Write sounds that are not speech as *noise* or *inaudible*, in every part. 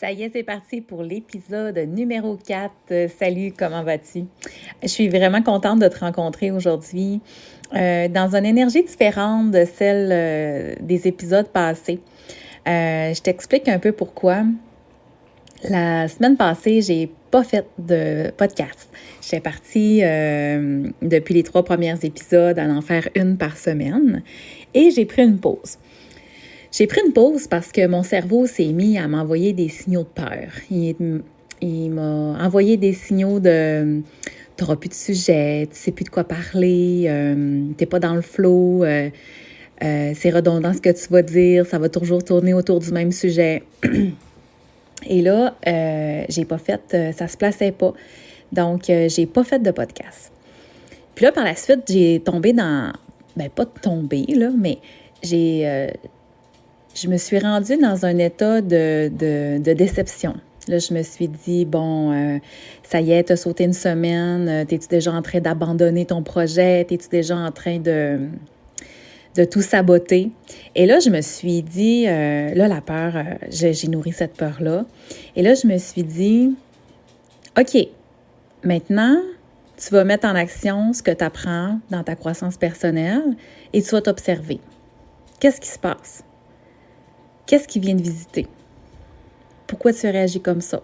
Ça y est, c'est parti pour l'épisode numéro 4. Euh, salut, comment vas-tu? Je suis vraiment contente de te rencontrer aujourd'hui euh, dans une énergie différente de celle euh, des épisodes passés. je t'explique un peu pourquoi. La semaine passée, j'ai pas fait de podcast. J'étais partie depuis les trois premiers épisodes à en faire une par semaine et j'ai pris une pause. J'ai pris une pause parce que mon cerveau s'est mis à m'envoyer des signaux de peur. Il, m'a envoyé des signaux de tu n'auras plus de sujet, tu sais plus de quoi parler, euh, tu n'es pas dans le flow, euh, euh, c'est redondant ce que tu vas dire, ça va toujours tourner autour du même sujet. *clears throat* Et là, j'ai pas fait, ça se plaçait pas. Donc, j'ai pas fait de podcast. Puis là, par la suite, j'ai tombé dans, ben pas tombé, là, mais j'ai je me suis rendue dans un état de, déception. Là, je me suis dit, bon, euh, ça y est, tu as sauté une semaine, euh, t'es-tu déjà en train d'abandonner ton projet, t'es-tu déjà en train de, de tout saboter? Et là, je me suis dit, euh, là, la peur, j'ai nourri cette peur-là. Et là, je me suis dit, OK, maintenant, tu vas mettre en action ce que tu apprends dans ta croissance personnelle et tu vas t'observer. Qu'est-ce qui se passe? Qu'est-ce qui vient de visiter? Pourquoi tu réagis comme ça?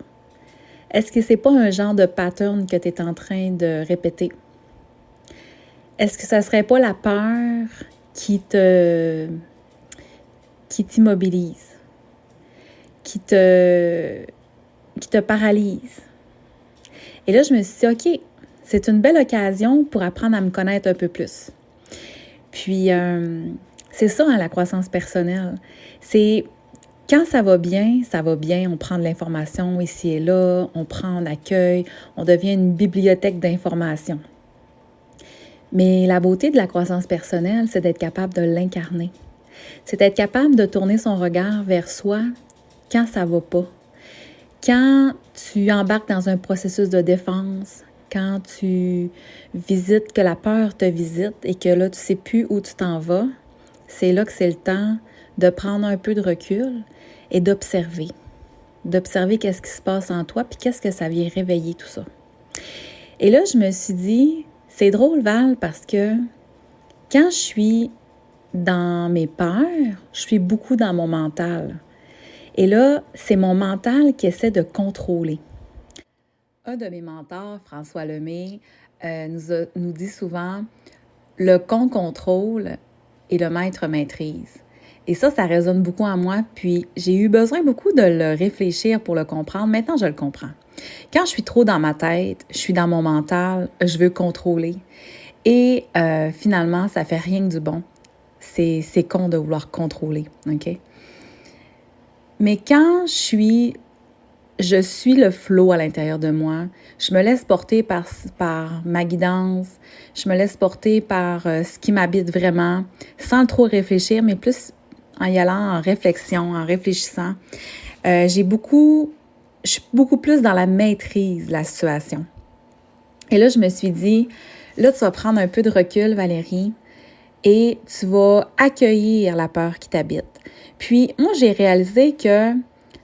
Est-ce que c'est pas un genre de pattern que tu es en train de répéter? Est-ce que ça serait pas la peur qui te qui t'immobilise, qui te qui te paralyse? Et là, je me suis dit, OK, c'est une belle occasion pour apprendre à me connaître un peu plus. Puis, euh, c'est ça, hein, la croissance personnelle. C'est quand ça va bien, ça va bien, on prend de l'information ici et là, on prend, on accueille, on devient une bibliothèque d'informations. Mais la beauté de la croissance personnelle, c'est d'être capable de l'incarner. C'est d'être capable de tourner son regard vers soi quand ça va pas. Quand tu embarques dans un processus de défense, quand tu visites, que la peur te visite et que là, tu sais plus où tu t'en vas, c'est là que c'est le temps de prendre un peu de recul et d'observer. D'observer qu'est-ce qui se passe en toi, puis qu'est-ce que ça vient réveiller tout ça. Et là, je me suis dit, c'est drôle, Val, parce que quand je suis dans mes peurs, je suis beaucoup dans mon mental. Et là, c'est mon mental qui essaie de contrôler. Un de mes mentors, François Lemay, euh, nous, nous dit souvent, le con contrôle et le maître maîtrise. Et ça, ça résonne beaucoup en moi. Puis j'ai eu besoin beaucoup de le réfléchir pour le comprendre. Maintenant, je le comprends. Quand je suis trop dans ma tête, je suis dans mon mental, je veux contrôler. Et euh, finalement, ça fait rien que du bon. C'est, c'est con de vouloir contrôler, OK? Mais quand je suis, je suis le flot à l'intérieur de moi, je me laisse porter par, par ma guidance, je me laisse porter par euh, ce qui m'habite vraiment, sans trop réfléchir, mais plus en y allant en réflexion, en réfléchissant. Euh, j'ai beaucoup, je suis beaucoup plus dans la maîtrise de la situation. Et là, je me suis dit, là, tu vas prendre un peu de recul, Valérie, et tu vas accueillir la peur qui t'habite. Puis, moi, j'ai réalisé que,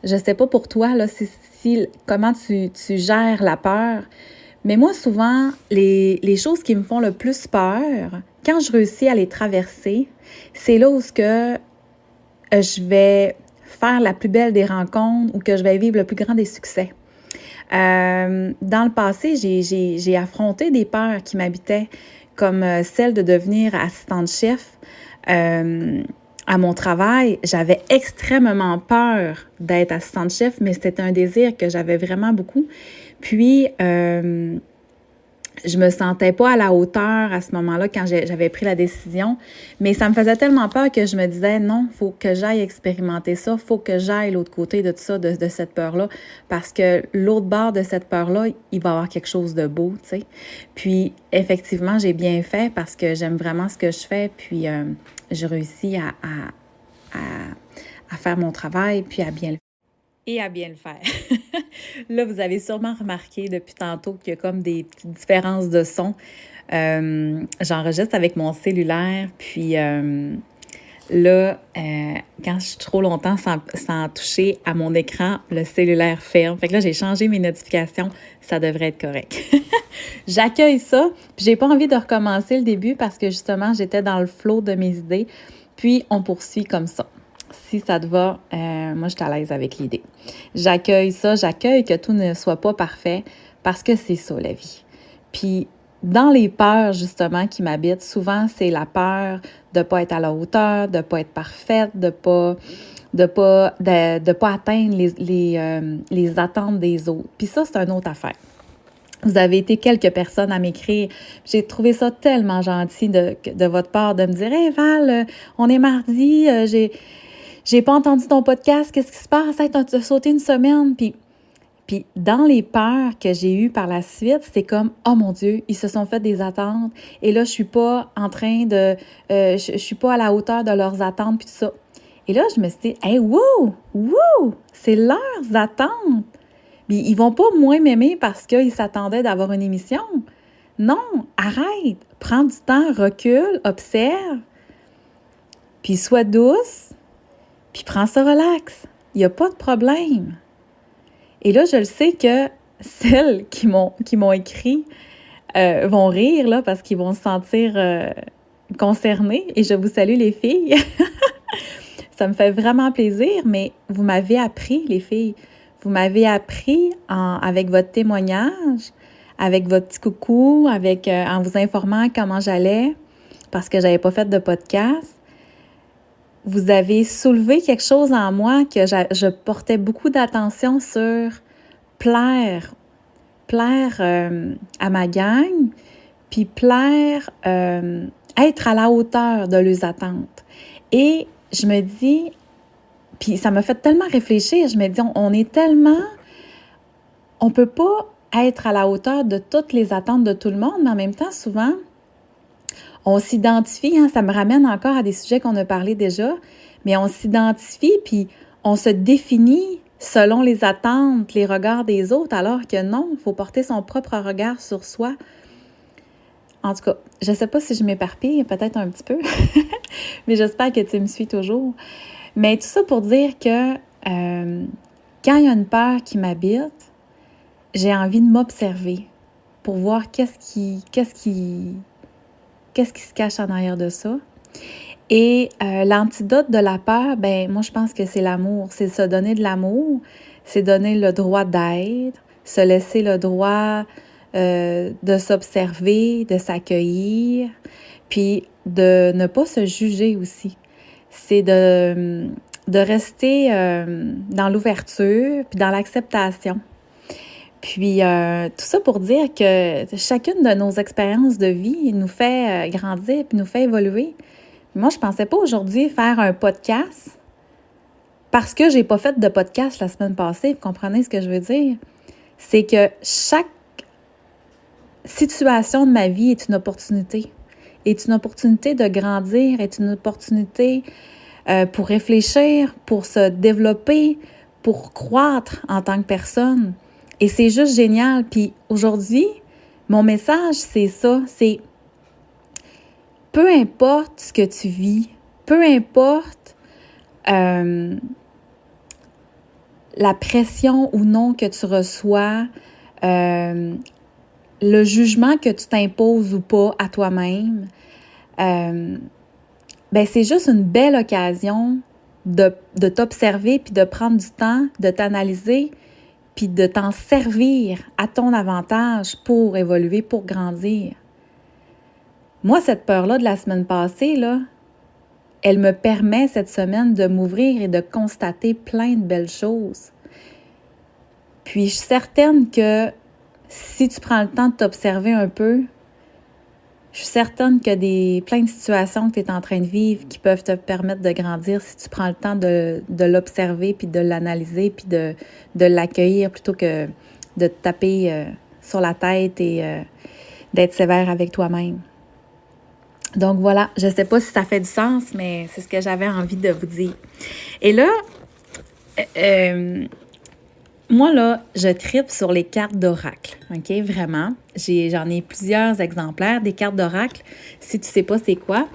je sais pas pour toi, là, si, comment tu, tu, gères la peur, mais moi, souvent, les, les choses qui me font le plus peur, quand je réussis à les traverser, c'est là où ce que je vais faire la plus belle des rencontres ou que je vais vivre le plus grand des succès. Euh, dans le passé, j'ai affronté des peurs qui m'habitaient, comme euh, celle de devenir assistante chef. à mon travail, j'avais extrêmement peur d'être assistante chef, mais c'était un désir que j'avais vraiment beaucoup. Puis, je me sentais pas à la hauteur à ce moment-là quand j'avais pris la décision, mais ça me faisait tellement peur que je me disais non, faut que j'aille expérimenter ça, faut que j'aille l'autre côté de tout ça, de, cette peur-là, parce que l'autre bord de cette peur-là, il va y avoir quelque chose de beau, tu sais. Puis effectivement, j'ai bien fait parce que j'aime vraiment ce que je fais, puis euh, j'ai réussi à, à, à, faire mon travail, puis à bien le et à bien le faire. *laughs* Là, vous avez sûrement remarqué depuis tantôt qu'il y a comme des petites différences de son. Euh, j'enregistre avec mon cellulaire, puis euh, là, euh, quand je suis trop longtemps sans, toucher à mon écran, le cellulaire ferme. Fait que là, j'ai changé mes notifications, ça devrait être correct. *laughs* J'accueille ça, puis j'ai pas envie de recommencer le début parce que justement, j'étais dans le flot de mes idées. Puis, on poursuit comme ça si ça te va, euh, moi, je suis à l'aise avec l'idée. J'accueille ça, j'accueille que tout ne soit pas parfait parce que c'est ça, la vie. Puis, dans les peurs, justement, qui m'habitent, souvent, c'est la peur de ne pas être à la hauteur, de ne pas être parfaite, de pas de pas de, pas atteindre les, les, euh, les attentes des autres. Puis ça, c'est une autre affaire. Vous avez été quelques personnes à m'écrire. J'ai trouvé ça tellement gentil de, de votre part de me dire Hey Val, euh, on est mardi, j'ai j'ai pas entendu ton podcast, qu'est-ce qui se passe? Hey, t'as sauté une semaine? Puis, puis dans les peurs que j'ai eues par la suite, c'était comme, oh mon Dieu, ils se sont fait des attentes. Et là, je suis pas en train de, euh, je, suis pas à la hauteur de leurs attentes, puis tout ça. Et là, je me suis dit, hey, wouh, wouh, c'est leurs attentes. Mais ils vont pas moins m'aimer parce qu'ils s'attendaient d'avoir une émission. Non, arrête, prends du temps, recule, observe, puis sois douce, puis prends ça relax. Il n'y a pas de problème. Et là, je le sais que celles qui m'ont qui m'ont écrit euh, vont rire là parce qu'ils vont se sentir euh, concernés. Et je vous salue les filles. *laughs* ça me fait vraiment plaisir, mais vous m'avez appris, les filles. Vous m'avez appris en, avec votre témoignage, avec votre petit coucou, avec euh, en vous informant comment j'allais, parce que j'avais pas fait de podcast vous avez soulevé quelque chose en moi que je, portais beaucoup d'attention sur plaire, plaire euh, à ma gang, puis plaire, euh, être à la hauteur de leurs attentes. Et je me dis, puis ça m'a fait tellement réfléchir, je me dis, on, est tellement, on peut pas être à la hauteur de toutes les attentes de tout le monde, mais en même temps, souvent, on s'identifie, hein, ça me ramène encore à des sujets qu'on a parlé déjà, mais on s'identifie puis on se définit selon les attentes, les regards des autres, alors que non, il faut porter son propre regard sur soi. En tout cas, je ne sais pas si je m'éparpille, peut-être un petit peu, *laughs* mais j'espère que tu me suis toujours. Mais tout ça pour dire que euh, quand il y a une peur qui m'habite, j'ai envie de m'observer pour voir qu'est-ce qui, qu'est-ce qui, qu'est-ce qui se cache en arrière de ça. Et euh, l'antidote de la peur, ben moi je pense que c'est l'amour, c'est se donner de l'amour, c'est donner le droit d'être, se laisser le droit euh, de s'observer, de s'accueillir, puis de ne pas se juger aussi. C'est de, de rester euh, dans l'ouverture, puis dans l'acceptation. Puis euh, tout ça pour dire que chacune de nos expériences de vie nous fait euh, grandir puis nous fait évoluer. Moi, je pensais pas aujourd'hui faire un podcast parce que j'ai pas fait de podcast la semaine passée. Vous comprenez ce que je veux dire? C'est que chaque situation de ma vie est une opportunité. Est une opportunité de grandir, est une opportunité euh, pour réfléchir, pour se développer, pour croître en tant que personne. Et c'est juste génial. Puis aujourd'hui, mon message, c'est ça, c'est peu importe ce que tu vis, peu importe euh, la pression ou non que tu reçois, euh, le jugement que tu t'imposes ou pas à toi-même, euh, ben c'est juste une belle occasion de, de t'observer puis de prendre du temps, de t'analyser, puis de t'en servir à ton avantage pour évoluer, pour grandir. Moi, cette peur-là de la semaine passée, là, elle me permet cette semaine de m'ouvrir et de constater plein de belles choses. Puis je suis certaine que si tu prends le temps de t'observer un peu, je suis certaine qu'il y a des, plein de situations que tu es en train de vivre qui peuvent te permettre de grandir si tu prends le temps de, l'observer, puis de l'analyser, puis de, l'accueillir plutôt que de te taper euh, sur la tête et euh, d'être sévère avec toi-même. Donc voilà, je ne sais pas si ça fait du sens, mais c'est ce que j'avais envie de vous dire. Et là, euh, moi, là, je tripe sur les cartes d'oracle, OK? Vraiment. J'en ai, plusieurs exemplaires des cartes d'oracle. Si tu sais pas c'est quoi,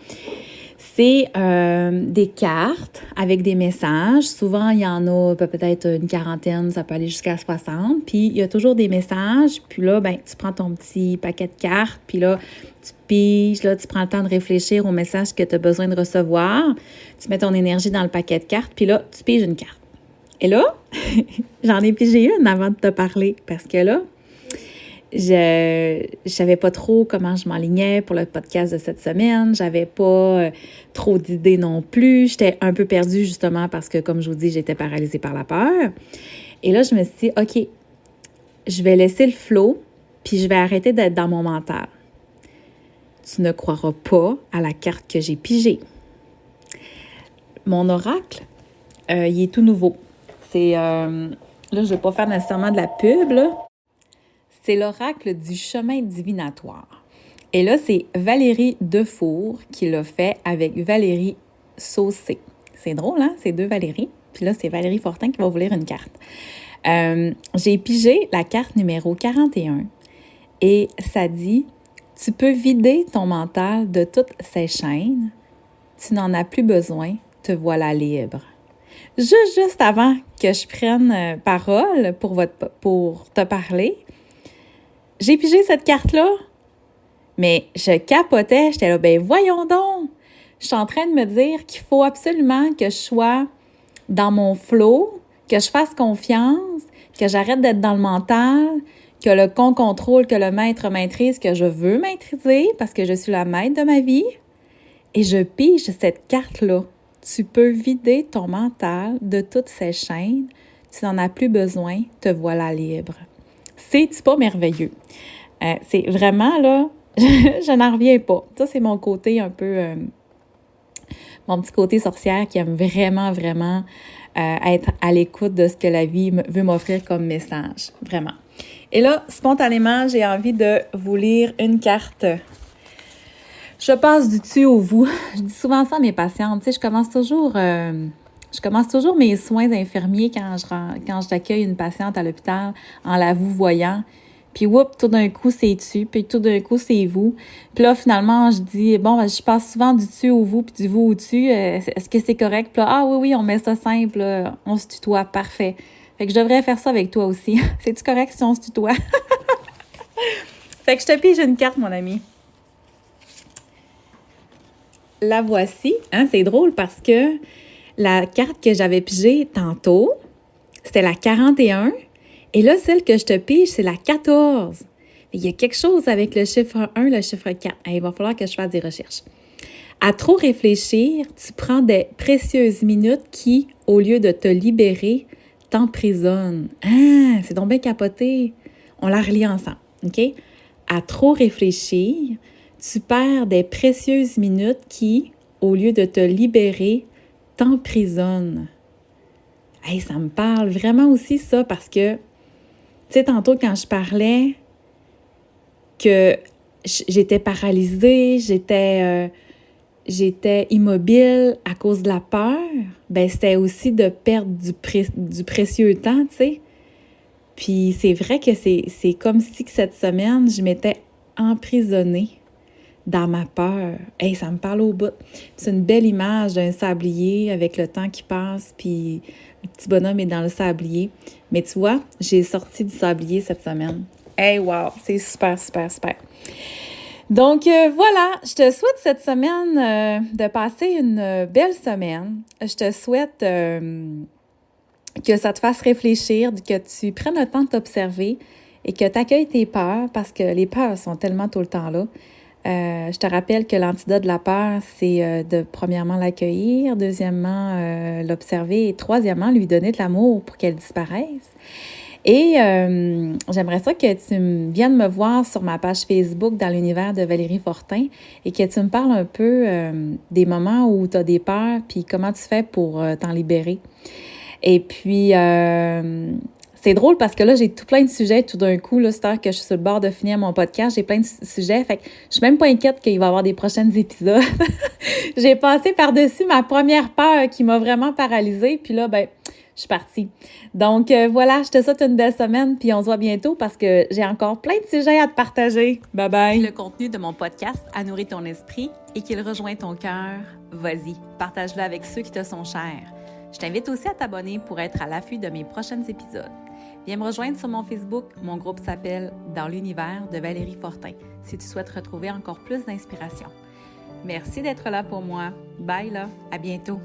c'est euh, des cartes avec des messages. Souvent, il y en a peut-être une quarantaine, ça peut aller jusqu'à 60. Puis, il y a toujours des messages. Puis là, ben, tu prends ton petit paquet de cartes. Puis là, tu piges, là, tu prends le temps de réfléchir aux messages que tu as besoin de recevoir. Tu mets ton énergie dans le paquet de cartes. Puis là, tu piges une carte. Et là, *laughs* j'en ai pigé une avant de te parler parce que là, je ne savais pas trop comment je m'enlignais pour le podcast de cette semaine. J'avais pas euh, trop d'idées non plus. J'étais un peu perdue justement parce que, comme je vous dis, j'étais paralysée par la peur. Et là, je me suis dit, OK, je vais laisser le flot, puis je vais arrêter d'être dans mon mental. Tu ne croiras pas à la carte que j'ai pigée. Mon oracle, euh, il est tout nouveau. C'est, euh, là, je ne vais pas faire nécessairement de la pub, C'est l'oracle du chemin divinatoire. Et là, c'est Valérie Defour qui l'a fait avec Valérie Saucé. C'est drôle, hein? C'est deux Valérie. Puis là, c'est Valérie Fortin qui va vous lire une carte. Euh, j'ai pigé la carte numéro 41 et ça dit Tu peux vider ton mental de toutes ces chaînes. Tu n'en as plus besoin. Te voilà libre juste, avant que je prenne euh, parole pour, te parler, j'ai pigé cette carte-là, mais je capotais, j'étais là, ben voyons donc! Je suis en train de me dire qu'il faut absolument que je sois dans mon flow, que je fasse confiance, que j'arrête d'être dans le mental, que le con contrôle, que le maître maîtrise, que je veux maîtriser parce que je suis la maître de ma vie. Et je pige cette carte-là tu peux vider ton mental de toutes ces chaînes. Tu n'en as plus besoin, te voilà libre. C'est pas merveilleux. Euh, c'est vraiment là, *laughs* je, n'en reviens pas. Ça, c'est mon côté un peu, euh, mon petit côté sorcière qui aime vraiment, vraiment euh, être à l'écoute de ce que la vie veut m'offrir comme message. Vraiment. Et là, spontanément, j'ai envie de vous lire une carte je passe du tu au vous. *laughs* Je dis souvent ça à mes patientes. Tu sais, je commence toujours, euh, je commence toujours mes soins infirmiers quand je, quand j'accueille une patiente à l'hôpital en la vous voyant. Puis, whoop, tout d'un coup, c'est tu, puis tout d'un coup, c'est vous. Puis là, finalement, je dis, bon, ben, je passe souvent du tu au vous, puis du vous au tu. Euh, est-ce que c'est correct? Puis là, ah oui, oui, on met ça simple, on se tutoie, parfait. Fait que je devrais faire ça avec toi aussi. *laughs* C'est-tu correct si on se tutoie? *laughs* fait que je te pige une carte, mon ami la voici. Hein, c'est drôle parce que la carte que j'avais pigée tantôt, c'était la 41. Et là, celle que je te pige, c'est la 14. Il y a quelque chose avec le chiffre 1, le chiffre 4. il va falloir que je fasse des recherches. À trop réfléchir, tu prends des précieuses minutes qui, au lieu de te libérer, t'emprisonnent. Ah, c'est donc bien capoté. On la relie ensemble, OK? À trop réfléchir, tu perds des précieuses minutes qui, au lieu de te libérer, t'emprisonnent. Hey, ça me parle vraiment aussi ça parce que, tu sais, tantôt quand je parlais que j'étais paralysée, j'étais euh, j'étais immobile à cause de la peur, ben c'était aussi de perdre du, précieux temps, tu sais. Puis c'est vrai que c'est comme si cette semaine, je m'étais emprisonnée dans ma peur. Hey, ça me parle au bout. C'est une belle image d'un sablier avec le temps qui passe, puis le petit bonhomme est dans le sablier. Mais tu vois, j'ai sorti du sablier cette semaine. Hey, wow, c'est super, super, super. Donc euh, voilà, je te souhaite cette semaine euh, de passer une euh, belle semaine. Je te souhaite que ça te fasse réfléchir, que tu prennes le temps de t'observer et que tu accueilles tes peurs parce que les peurs sont tellement tout le temps là. Euh, je te rappelle que l'antidote de la peur, c'est euh, de premièrement l'accueillir, deuxièmement euh, l'observer et troisièmement lui donner de l'amour pour qu'elle disparaisse. Et j'aimerais ça que tu viennes me voir sur ma page Facebook dans l'univers de Valérie Fortin et que tu me parles un peu des moments où tu as des peurs, puis comment tu fais pour t'en libérer. Et puis, c'est drôle parce que là, j'ai tout plein de sujets tout d'un coup. Là, c'est que je suis sur le bord de finir mon podcast. J'ai plein de sujets. Fait que je suis même pas inquiète qu'il va y avoir des prochains épisodes. *laughs* j'ai passé par-dessus ma première peur qui m'a vraiment paralysée. Puis là, ben, je suis partie. Donc euh, voilà, je te souhaite une belle semaine, puis on se voit bientôt parce que j'ai encore plein de sujets à te partager. Bye bye. Le contenu de mon podcast a nourri ton esprit et qu'il rejoint ton cœur, vas-y, partage-le avec ceux qui te sont chers. Je t'invite aussi à t'abonner pour être à l'affût de mes prochains épisodes. Viens me rejoindre sur mon Facebook. Mon groupe s'appelle Dans l'univers de Valérie Fortin si tu souhaites retrouver encore plus d'inspiration. Merci d'être là pour moi. Bye là, à bientôt.